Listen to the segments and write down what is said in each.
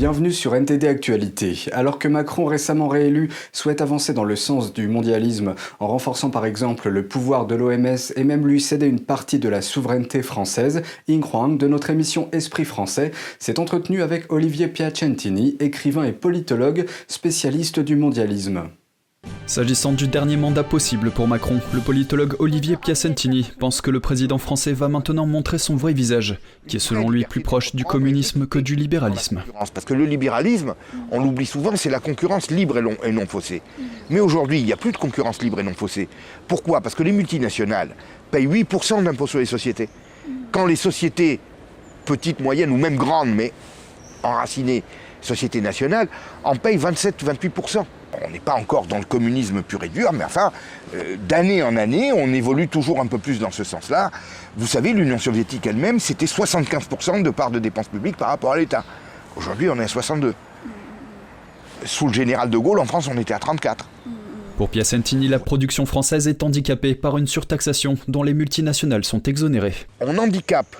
Bienvenue sur NTD Actualité. Alors que Macron, récemment réélu, souhaite avancer dans le sens du mondialisme en renforçant par exemple le pouvoir de l'OMS et même lui céder une partie de la souveraineté française, Ying de notre émission Esprit français s'est entretenu avec Olivier Piacentini, écrivain et politologue spécialiste du mondialisme. S'agissant du dernier mandat possible pour Macron, le politologue Olivier Piacentini pense que le président français va maintenant montrer son vrai visage, qui est selon lui plus proche du communisme que du libéralisme. Parce que le libéralisme, on l'oublie souvent, c'est la concurrence libre et non faussée. Mais aujourd'hui, il n'y a plus de concurrence libre et non faussée. Pourquoi? Parce que les multinationales payent 8% d'impôts sur les sociétés. Quand les sociétés, petites, moyennes ou même grandes, mais enracinées, sociétés nationales, en payent 27-28% on n'est pas encore dans le communisme pur et dur, mais enfin, euh, d'année en année, on évolue toujours un peu plus dans ce sens-là. Vous savez, l'Union soviétique elle-même, c'était 75% de part de dépenses publiques par rapport à l'État. Aujourd'hui, on est à 62. Sous le général de Gaulle, en France, on était à 34. Pour Piacentini, la production française est handicapée par une surtaxation dont les multinationales sont exonérées. On handicape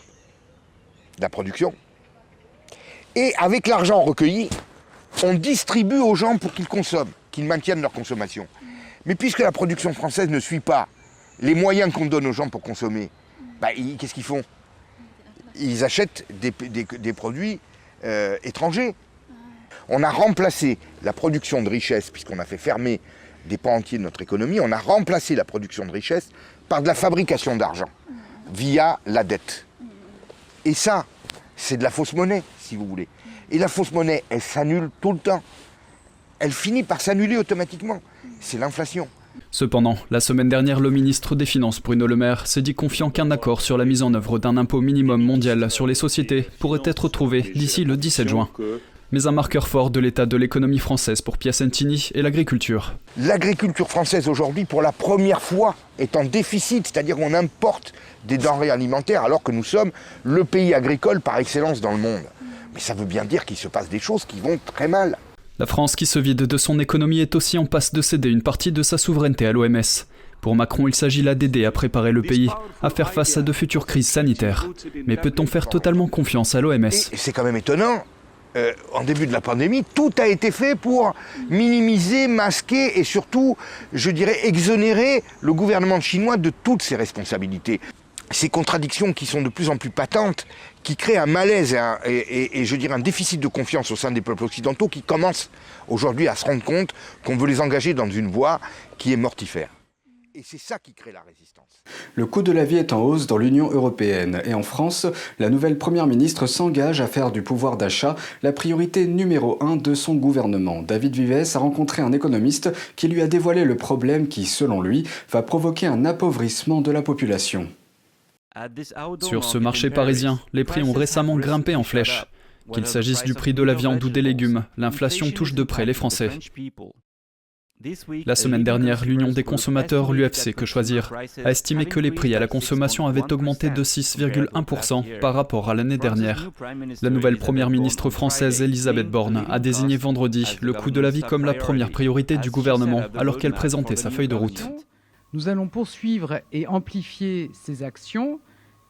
la production et avec l'argent recueilli, on distribue aux gens pour qu'ils consomment qu'ils maintiennent leur consommation. Mais puisque la production française ne suit pas les moyens qu'on donne aux gens pour consommer, bah, qu'est-ce qu'ils font? Ils achètent des, produits euh, étrangers. On a remplacé la production de richesse, puisqu'on a fait fermer des pans entiers de notre économie, on a remplacé la production de richesse par de la fabrication d'argent, via la dette. Et ça, c'est de la fausse monnaie, si vous voulez. Et la fausse monnaie, elle s'annule tout le temps elle finit par s'annuler automatiquement. C'est l'inflation. Cependant, la semaine dernière, le ministre des Finances, Bruno Le Maire, s'est dit confiant qu'un accord sur la mise en œuvre d'un impôt minimum mondial sur les sociétés pourrait être trouvé d'ici le 17 juin. Mais un marqueur fort de l'état de l'économie française pour Piacentini est l'agriculture. L'agriculture française aujourd'hui, pour la première fois, est en déficit, c'est-à-dire qu'on importe des denrées alimentaires alors que nous sommes le pays agricole par excellence dans le monde. Mais ça veut bien dire qu'il se passe des choses qui vont très mal. La France qui se vide de son économie est aussi en passe de céder une partie de sa souveraineté à l'OMS. Pour Macron, il s'agit là d'aider à préparer le pays à faire face à de futures crises sanitaires. Mais peut-on faire totalement confiance à l'OMS C'est quand même étonnant. Euh, en début de la pandémie, tout a été fait pour minimiser, masquer et surtout, je dirais, exonérer le gouvernement chinois de toutes ses responsabilités ces contradictions qui sont de plus en plus patentes, qui créent un malaise et, je dirais un déficit de confiance au sein des peuples occidentaux qui commencent aujourd'hui à se rendre compte qu'on veut les engager dans une voie qui est mortifère. Et c'est ça qui crée la résistance. Le coût de la vie est en hausse dans l'Union européenne et en France, la nouvelle Première ministre s'engage à faire du pouvoir d'achat la priorité numéro un de son gouvernement. David Vives a rencontré un économiste qui lui a dévoilé le problème qui, selon lui, va provoquer un appauvrissement de la population. Sur ce marché parisien, les prix ont récemment grimpé en flèche. Qu'il s'agisse du prix de la viande ou des légumes, l'inflation touche de près les Français. La semaine dernière, l'Union des consommateurs, l'UFC Que Choisir, a estimé que les prix à la consommation avaient augmenté de 6,1% par rapport à l'année dernière. La nouvelle première ministre française, Elisabeth Borne, a désigné vendredi le coût de la vie comme la première priorité du gouvernement alors qu'elle présentait sa feuille de route. Nous allons poursuivre et amplifier ces actions.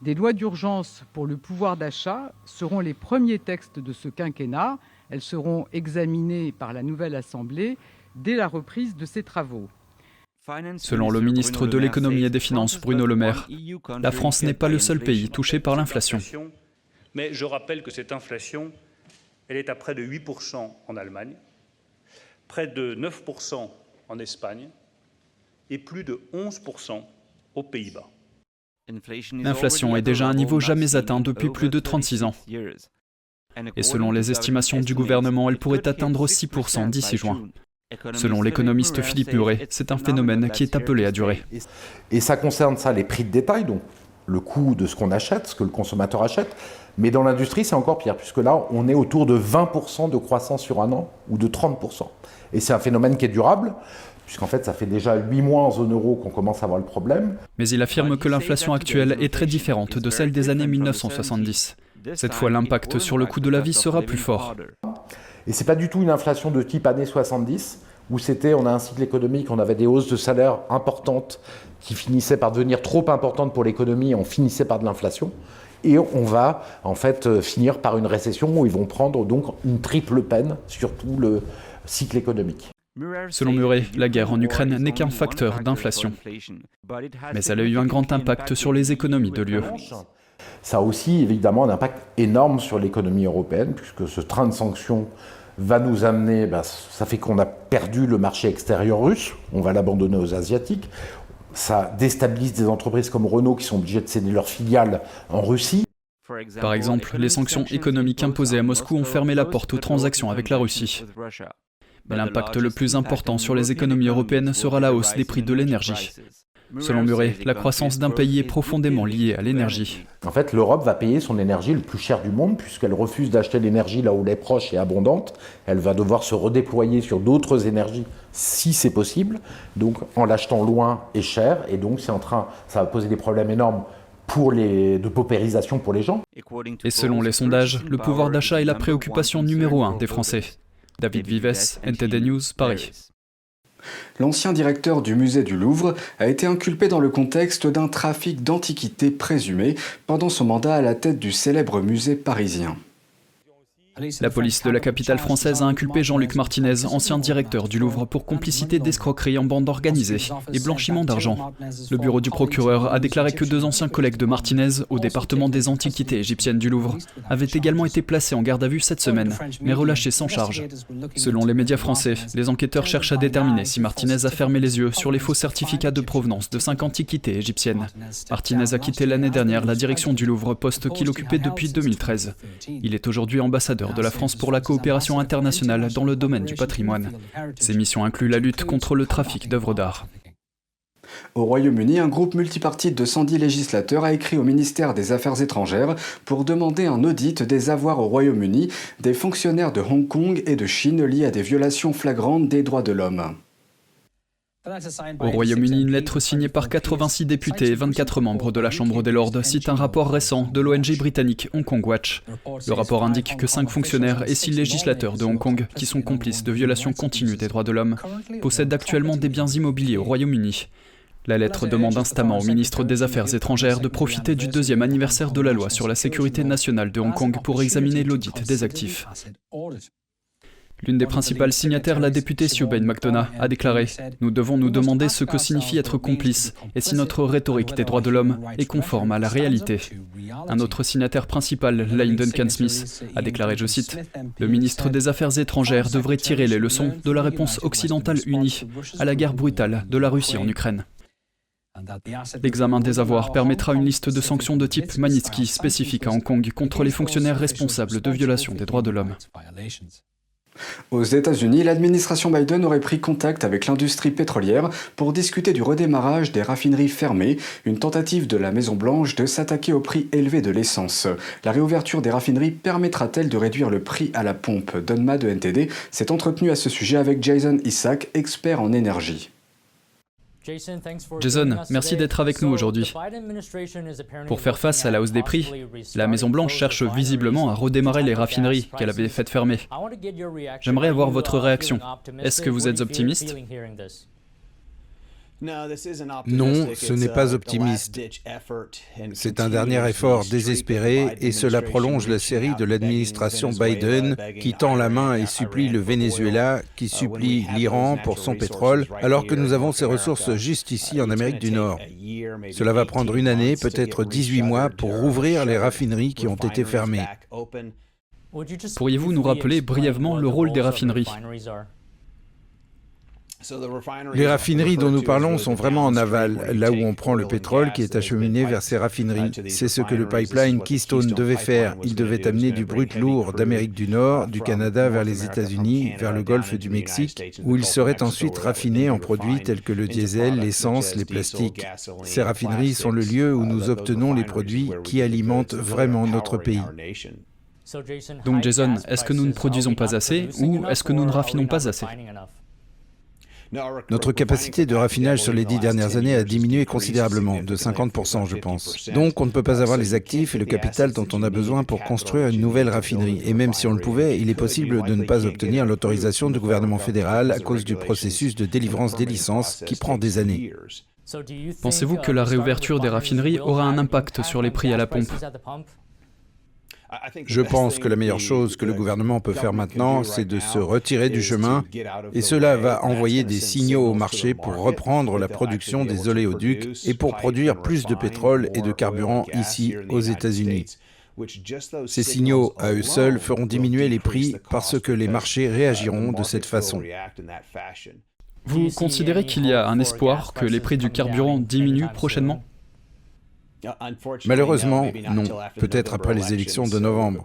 Des lois d'urgence pour le pouvoir d'achat seront les premiers textes de ce quinquennat. Elles seront examinées par la nouvelle Assemblée dès la reprise de ces travaux. Selon le ministre de l'économie et des finances, Bruno Le Maire, la France n'est pas le seul pays touché par l'inflation. Mais je rappelle que cette inflation, elle est à près de 8% en Allemagne, près de 9% en Espagne, et plus de 11% aux Pays-Bas. L'inflation est déjà à un niveau jamais atteint depuis plus de 36 ans. Et selon les estimations du gouvernement, elle pourrait atteindre 6% d'ici juin. Selon l'économiste Philippe Muret, c'est un phénomène qui est appelé à durer. Et ça concerne ça les prix de détail, donc le coût de ce qu'on achète, ce que le consommateur achète. Mais dans l'industrie, c'est encore pire, puisque là, on est autour de 20% de croissance sur un an ou de 30%. Et c'est un phénomène qui est durable puisqu'en fait, ça fait déjà 8 mois en zone euro qu'on commence à avoir le problème. Mais il affirme que l'inflation actuelle est très différente de celle des années 1970. Cette fois, l'impact sur le coût de la vie sera plus fort. Et c'est pas du tout une inflation de type années 70, où c'était, on a un cycle économique, on avait des hausses de salaire importantes qui finissaient par devenir trop importantes pour l'économie, on finissait par de l'inflation. et on va en fait euh, finir par une récession où ils vont prendre donc une triple peine sur tout le cycle économique. Selon Murray, la guerre en Ukraine n'est qu'un facteur d'inflation. Mais elle a eu un grand impact sur les économies de l'UE. Ça a aussi évidemment un impact énorme sur l'économie européenne, puisque ce train de sanctions va nous amener, ben, ça fait qu'on a perdu le marché extérieur russe, on va l'abandonner aux Asiatiques, ça déstabilise des entreprises comme Renault qui sont obligées de céder leurs filiales en Russie. Par exemple, les sanctions économiques imposées à Moscou ont fermé la porte aux transactions avec la Russie. Mais l'impact le plus important sur les économies européennes sera la hausse des prix de l'énergie. Selon Murray, la croissance d'un pays est profondément liée à l'énergie. En fait, l'Europe va payer son énergie le plus cher du monde puisqu'elle refuse d'acheter l'énergie là où elle est proche et abondante. Elle va devoir se redéployer sur d'autres énergies si c'est possible, donc en l'achetant loin et cher. Et donc, c'est en train, ça va poser des problèmes énormes pour les, de paupérisation pour les gens. Et selon les sondages, le pouvoir d'achat est la préoccupation numéro un des Français. David Vives, NTD News, Paris. L'ancien directeur du musée du Louvre a été inculpé dans le contexte d'un trafic d'antiquités présumé pendant son mandat à la tête du célèbre musée parisien. La police de la capitale française a inculpé Jean-Luc Martinez, ancien directeur du Louvre, pour complicité d'escroquerie en bande organisée et blanchiment d'argent. Le bureau du procureur a déclaré que deux anciens collègues de Martinez, au département des antiquités égyptiennes du Louvre, avaient également été placés en garde à vue cette semaine, mais relâchés sans charge. Selon les médias français, les enquêteurs cherchent à déterminer si Martinez a fermé les yeux sur les faux certificats de provenance de cinq antiquités égyptiennes. Martinez a quitté l'année dernière la direction du Louvre, poste qu'il occupait depuis 2013. Il est aujourd'hui ambassadeur de la France pour la coopération internationale dans le domaine du patrimoine. Ces missions incluent la lutte contre le trafic d'œuvres d'art. Au Royaume-Uni, un groupe multipartite de 110 législateurs a écrit au ministère des Affaires étrangères pour demander un audit des avoirs au Royaume-Uni des fonctionnaires de Hong Kong et de Chine liés à des violations flagrantes des droits de l'homme. Au Royaume-Uni, une lettre signée par 86 députés et 24 membres de la Chambre des Lords cite un rapport récent de l'ONG britannique Hong Kong Watch. Le rapport indique que cinq fonctionnaires et six législateurs de Hong Kong, qui sont complices de violations continues des droits de l'homme, possèdent actuellement des biens immobiliers au Royaume-Uni. La lettre demande instamment au ministre des Affaires étrangères de profiter du deuxième anniversaire de la loi sur la sécurité nationale de Hong Kong pour examiner l'audit des actifs. L'une des principales signataires, la députée Siobhan McDonough, a déclaré Nous devons nous demander ce que signifie être complice et si notre rhétorique des droits de l'homme est conforme à la réalité. Un autre signataire principal, Lane Duncan Smith, a déclaré, je cite, Le ministre des Affaires étrangères devrait tirer les leçons de la réponse occidentale unie à la guerre brutale de la Russie en Ukraine. L'examen des avoirs permettra une liste de sanctions de type Magnitsky spécifique à Hong Kong contre les fonctionnaires responsables de violations des droits de l'homme. Aux États-Unis, l'administration Biden aurait pris contact avec l'industrie pétrolière pour discuter du redémarrage des raffineries fermées, une tentative de la Maison-Blanche de s'attaquer au prix élevé de l'essence. La réouverture des raffineries permettra-t-elle de réduire le prix à la pompe? Donma de NTD s'est entretenu à ce sujet avec Jason Isaac, expert en énergie. Jason, merci d'être avec nous aujourd'hui. Pour faire face à la hausse des prix, la Maison-Blanche cherche visiblement à redémarrer les raffineries qu'elle avait faites fermer. J'aimerais avoir votre réaction. Est-ce que vous êtes optimiste? Non, ce n'est pas optimiste. C'est un dernier effort désespéré et cela prolonge la série de l'administration Biden qui tend la main et supplie le Venezuela, qui supplie l'Iran pour son pétrole, alors que nous avons ces ressources juste ici en Amérique du Nord. Cela va prendre une année, peut-être 18 mois, pour rouvrir les raffineries qui ont été fermées. Pourriez-vous nous rappeler brièvement le rôle des raffineries? Les raffineries dont nous parlons sont vraiment en aval, là où on prend le pétrole qui est acheminé vers ces raffineries. C'est ce que le pipeline Keystone devait faire. Il devait amener du brut lourd d'Amérique du Nord, du Canada vers les États-Unis, vers le golfe du Mexique, où il serait ensuite raffiné en produits tels que le diesel, l'essence, les plastiques. Ces raffineries sont le lieu où nous obtenons les produits qui alimentent vraiment notre pays. Donc Jason, est-ce que nous ne produisons pas assez ou est-ce que nous ne raffinons pas assez? Notre capacité de raffinage sur les dix dernières années a diminué considérablement, de 50% je pense. Donc on ne peut pas avoir les actifs et le capital dont on a besoin pour construire une nouvelle raffinerie. Et même si on le pouvait, il est possible de ne pas obtenir l'autorisation du gouvernement fédéral à cause du processus de délivrance des licences qui prend des années. Pensez-vous que la réouverture des raffineries aura un impact sur les prix à la pompe? Je pense que la meilleure chose que le gouvernement peut faire maintenant, c'est de se retirer du chemin, et cela va envoyer des signaux au marché pour reprendre la production des oléoducs et pour produire plus de pétrole et de carburant ici aux États-Unis. Ces signaux, à eux seuls, feront diminuer les prix parce que les marchés réagiront de cette façon. Vous considérez qu'il y a un espoir que les prix du carburant diminuent prochainement? Malheureusement, non. Peut-être après les élections de novembre.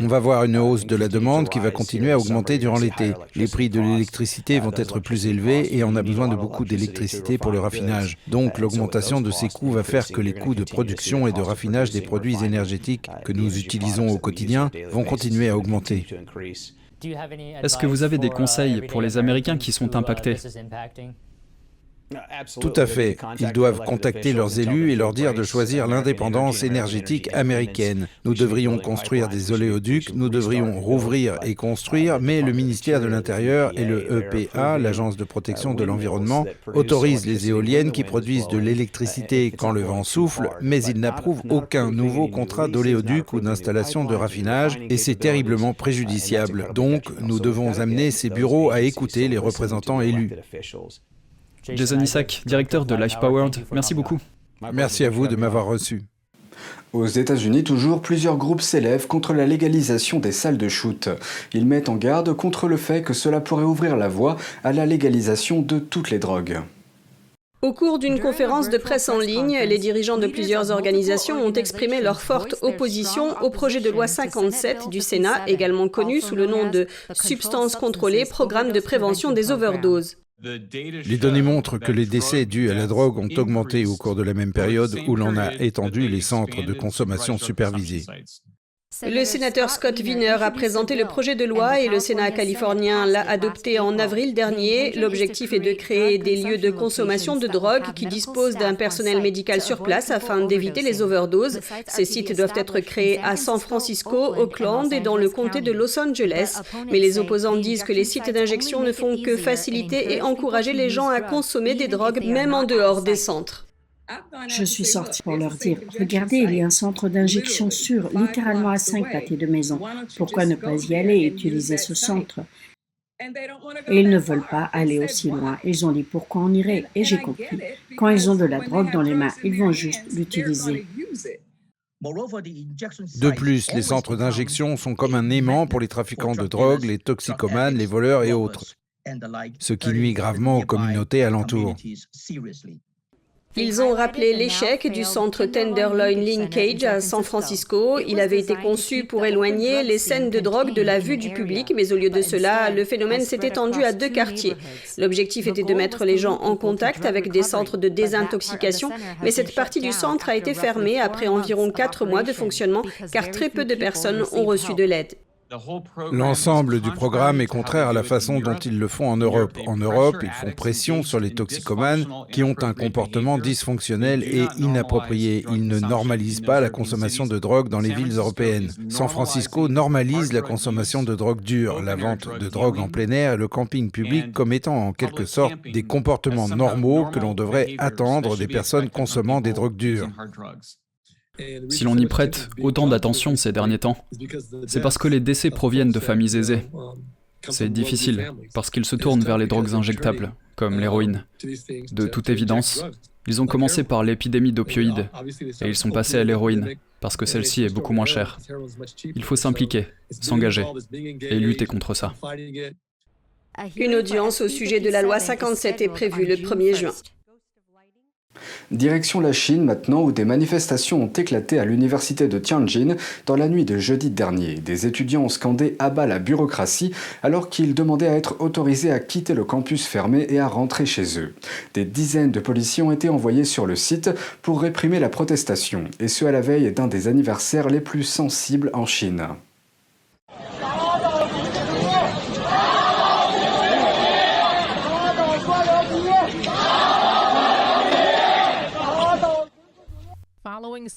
On va voir une hausse de la demande qui va continuer à augmenter durant l'été. Les prix de l'électricité vont être plus élevés et on a besoin de beaucoup d'électricité pour le raffinage. Donc l'augmentation de ces coûts va faire que les coûts de production et de raffinage des produits énergétiques que nous utilisons au quotidien vont continuer à augmenter. Est-ce que vous avez des conseils pour les Américains qui sont impactés? Tout à fait. Ils doivent contacter leurs élus et leur dire de choisir l'indépendance énergétique américaine. Nous devrions construire des oléoducs, nous devrions rouvrir et construire, mais le ministère de l'Intérieur et le EPA, l'Agence de protection de l'environnement, autorisent les éoliennes qui produisent de l'électricité quand le vent souffle, mais ils n'approuvent aucun nouveau contrat d'oléoduc ou d'installation de raffinage, et c'est terriblement préjudiciable. Donc, nous devons amener ces bureaux à écouter les représentants élus. Jason Isaac, directeur de Life Powered, merci beaucoup. Merci à vous de m'avoir reçu. Aux États-Unis, toujours, plusieurs groupes s'élèvent contre la légalisation des salles de shoot. Ils mettent en garde contre le fait que cela pourrait ouvrir la voie à la légalisation de toutes les drogues. Au cours d'une conférence de presse en ligne, les dirigeants de plusieurs organisations ont exprimé leur forte opposition au projet de loi 57 du Sénat, également connu sous le nom de Substances contrôlées, programme de prévention des overdoses. Les données montrent que les décès dus à la drogue ont augmenté au cours de la même période où l'on a étendu les centres de consommation supervisés. Le sénateur Scott Wiener a présenté le projet de loi et le Sénat californien l'a adopté en avril dernier. L'objectif est de créer des lieux de consommation de drogue qui disposent d'un personnel médical sur place afin d'éviter les overdoses. Ces sites doivent être créés à San Francisco, Oakland et dans le comté de Los Angeles. Mais les opposants disent que les sites d'injection ne font que faciliter et encourager les gens à consommer des drogues même en dehors des centres. Je suis sortie pour leur dire, regardez, il y a un centre d'injection sûr, littéralement à cinq pâtés de maison. Pourquoi ne pas y aller et utiliser ce centre? Et ils ne veulent pas aller aussi loin. Ils ont dit pourquoi on irait? Et j'ai compris. Quand ils ont de la drogue dans les mains, ils vont juste l'utiliser. De plus, les centres d'injection sont comme un aimant pour les trafiquants de drogue, les toxicomanes, les voleurs et autres, ce qui nuit gravement aux communautés alentours. Ils ont rappelé l'échec du centre Tenderloin Linkage à San Francisco. Il avait été conçu pour éloigner les scènes de drogue de la vue du public, mais au lieu de cela, le phénomène s'est étendu à deux quartiers. L'objectif était de mettre les gens en contact avec des centres de désintoxication, mais cette partie du centre a été fermée après environ quatre mois de fonctionnement, car très peu de personnes ont reçu de l'aide. L'ensemble du programme est contraire à la façon dont ils le font en Europe. En Europe, ils font pression sur les toxicomanes qui ont un comportement dysfonctionnel et inapproprié. Ils ne normalisent pas la consommation de drogue dans les villes européennes. San Francisco normalise la consommation de drogue dure, la vente de drogue en plein air et le camping public comme étant en quelque sorte des comportements normaux que l'on devrait attendre des personnes consommant des drogues dures. Si l'on y prête autant d'attention ces derniers temps, c'est parce que les décès proviennent de familles aisées. C'est difficile, parce qu'ils se tournent vers les drogues injectables, comme l'héroïne. De toute évidence, ils ont commencé par l'épidémie d'opioïdes, et ils sont passés à l'héroïne, parce que celle-ci est beaucoup moins chère. Il faut s'impliquer, s'engager, et lutter contre ça. Une audience au sujet de la loi 57 est prévue le 1er juin. Direction la Chine maintenant où des manifestations ont éclaté à l'université de Tianjin dans la nuit de jeudi dernier. Des étudiants ont scandé à bas la bureaucratie alors qu'ils demandaient à être autorisés à quitter le campus fermé et à rentrer chez eux. Des dizaines de policiers ont été envoyés sur le site pour réprimer la protestation, et ce à la veille d'un des anniversaires les plus sensibles en Chine.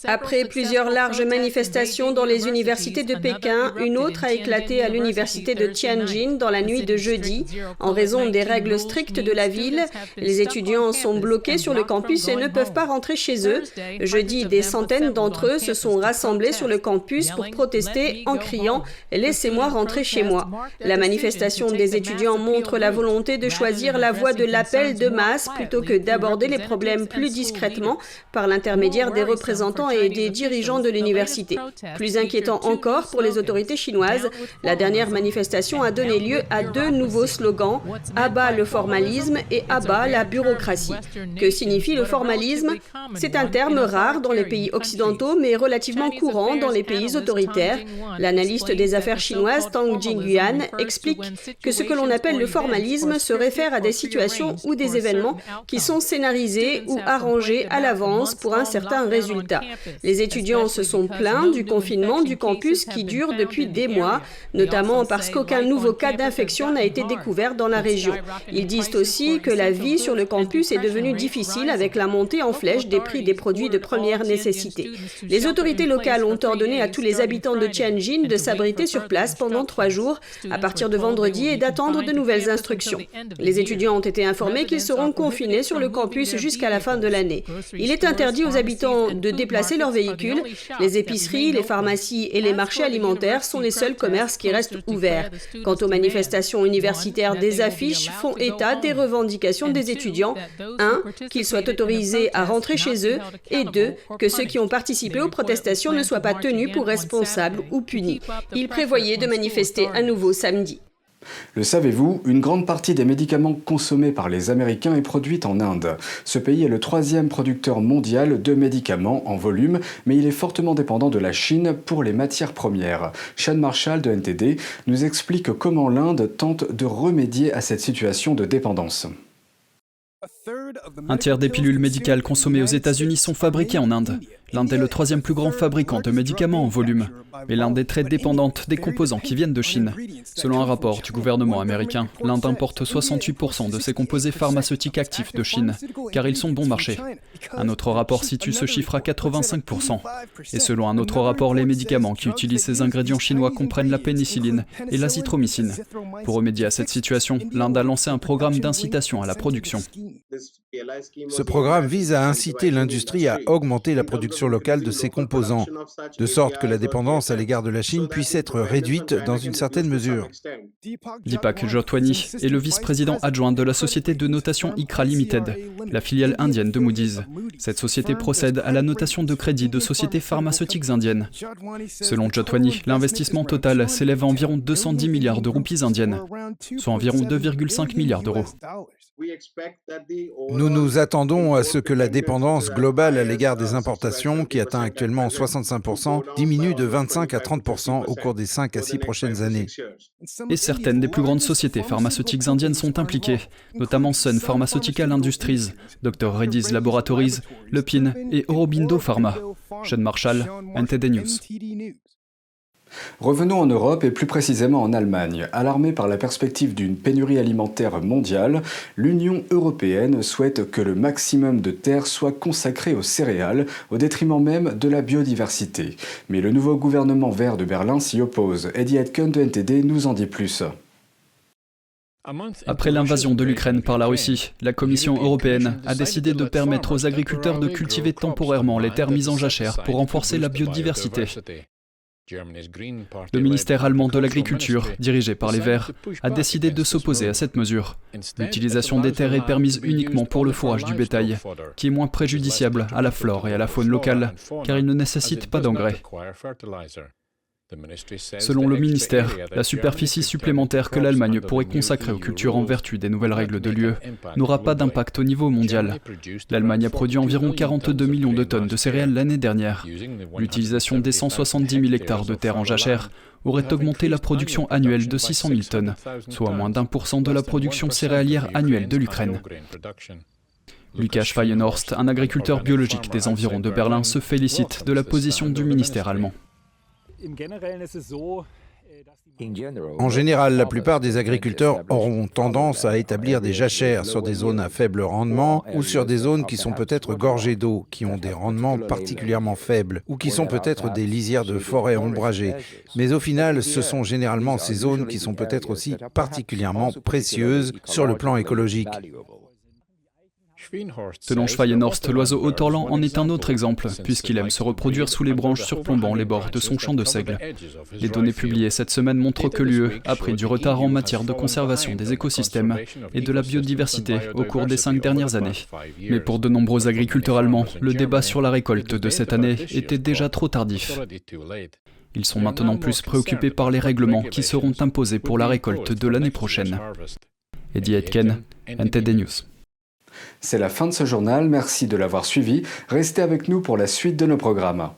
Après plusieurs larges manifestations dans les universités de Pékin, une autre a éclaté à l'université de Tianjin dans la nuit de jeudi. En raison des règles strictes de la ville, les étudiants sont bloqués sur le campus et ne peuvent pas rentrer chez eux. Jeudi, des centaines d'entre eux se sont rassemblés sur le campus pour protester en criant ⁇ Laissez-moi rentrer chez moi ⁇ La manifestation des étudiants montre la volonté de choisir la voie de l'appel de masse plutôt que d'aborder les problèmes plus discrètement par l'intermédiaire des représentants et des dirigeants de l'université. Plus inquiétant encore pour les autorités chinoises, la dernière manifestation a donné lieu à deux nouveaux slogans Abat le formalisme et Abat la bureaucratie. Que signifie le formalisme? C'est un terme rare dans les pays occidentaux mais relativement courant dans les pays autoritaires. L'analyste des affaires chinoises Tang Jingyuan explique que ce que l'on appelle le formalisme se réfère à des situations ou des événements qui sont scénarisés ou arrangés à l'avance pour un certain résultat. Les étudiants se sont plaints du confinement du campus qui dure depuis des mois, notamment parce qu'aucun nouveau cas d'infection n'a été découvert dans la région. Ils disent aussi que la vie sur le campus est devenue difficile avec la montée en flèche des prix des produits de première nécessité. Les autorités locales ont ordonné à tous les habitants de Tianjin de s'abriter sur place pendant trois jours à partir de vendredi et d'attendre de nouvelles instructions. Les étudiants ont été informés qu'ils seront confinés sur le campus jusqu'à la fin de l'année. Il est interdit aux habitants de déplacer leurs véhicules. Les épiceries, les pharmacies et les marchés alimentaires sont les seuls commerces qui restent ouverts. Quant aux manifestations universitaires, des affiches font état des revendications des étudiants. Un, qu'ils soient autorisés à rentrer chez eux et deux, que ceux qui ont participé aux protestations ne soient pas tenus pour responsables ou punis. Ils prévoyaient de manifester à nouveau samedi. Le savez-vous, une grande partie des médicaments consommés par les Américains est produite en Inde. Ce pays est le troisième producteur mondial de médicaments en volume, mais il est fortement dépendant de la Chine pour les matières premières. Sean Marshall de NTD nous explique comment l'Inde tente de remédier à cette situation de dépendance. Un tiers des pilules médicales consommées aux États-Unis sont fabriquées en Inde. L'Inde est le troisième plus grand fabricant de médicaments en volume, mais l'Inde est très dépendante des composants qui viennent de Chine. Selon un rapport du gouvernement américain, l'Inde importe 68% de ses composés pharmaceutiques actifs de Chine, car ils sont bon marché. Un autre rapport situe ce chiffre à 85%. Et selon un autre rapport, les médicaments qui utilisent ces ingrédients chinois comprennent la pénicilline et l'azithromycine. Pour remédier à cette situation, l'Inde a lancé un programme d'incitation à la production. Ce programme vise à inciter l'industrie à augmenter la production locale de ses composants, de sorte que la dépendance à l'égard de la Chine puisse être réduite dans une certaine mesure. Deepak Jotwani est le vice-président adjoint de la société de notation ICRA Limited, la filiale indienne de Moody's. Cette société procède à la notation de crédit de sociétés pharmaceutiques indiennes. Selon Jotwani, l'investissement total s'élève à environ 210 milliards de roupies indiennes, soit environ 2,5 milliards d'euros. Nous nous attendons à ce que la dépendance globale à l'égard des importations, qui atteint actuellement 65%, diminue de 25 à 30% au cours des 5 à 6 prochaines années. Et certaines des plus grandes sociétés pharmaceutiques indiennes sont impliquées, notamment Sun Pharmaceutical Industries, Dr. Reddy's Laboratories, Lepin et Aurobindo Pharma. Sean Marshall, NTD News. Revenons en Europe et plus précisément en Allemagne. Alarmée par la perspective d'une pénurie alimentaire mondiale, l'Union européenne souhaite que le maximum de terres soit consacré aux céréales, au détriment même de la biodiversité. Mais le nouveau gouvernement vert de Berlin s'y oppose. Eddie Etken de NTD nous en dit plus. Après l'invasion de l'Ukraine par la Russie, la Commission européenne a décidé de permettre aux agriculteurs de cultiver temporairement les terres mises en jachère pour renforcer la biodiversité. Le ministère allemand de l'Agriculture, dirigé par les Verts, a décidé de s'opposer à cette mesure. L'utilisation des terres est permise uniquement pour le fourrage du bétail, qui est moins préjudiciable à la flore et à la faune locale, car il ne nécessite pas d'engrais. Selon le ministère, la superficie supplémentaire que l'Allemagne pourrait consacrer aux cultures en vertu des nouvelles règles de l'UE n'aura pas d'impact au niveau mondial. L'Allemagne a produit environ 42 millions de tonnes de céréales l'année dernière. L'utilisation des 170 000 hectares de terres en jachère aurait augmenté la production annuelle de 600 000 tonnes, soit moins d'un pour cent de la production céréalière annuelle de l'Ukraine. Lukas Feienhorst, un agriculteur biologique des environs de Berlin, se félicite de la position du ministère allemand. En général, la plupart des agriculteurs auront tendance à établir des jachères sur des zones à faible rendement ou sur des zones qui sont peut-être gorgées d'eau, qui ont des rendements particulièrement faibles ou qui sont peut-être des lisières de forêt ombragées. Mais au final, ce sont généralement ces zones qui sont peut-être aussi particulièrement précieuses sur le plan écologique. Selon Schweienhorst, l'oiseau Haut-Orlan en est un autre exemple, puisqu'il aime se reproduire sous les branches surplombant les bords de son champ de seigle. Les données publiées cette semaine montrent que l'UE a pris du retard en matière de conservation des écosystèmes et de la biodiversité au cours des cinq dernières années. Mais pour de nombreux agriculteurs allemands, le débat sur la récolte de cette année était déjà trop tardif. Ils sont maintenant plus préoccupés par les règlements qui seront imposés pour la récolte de l'année prochaine. Eddie Etken, NTD News. C'est la fin de ce journal, merci de l'avoir suivi. Restez avec nous pour la suite de nos programmes.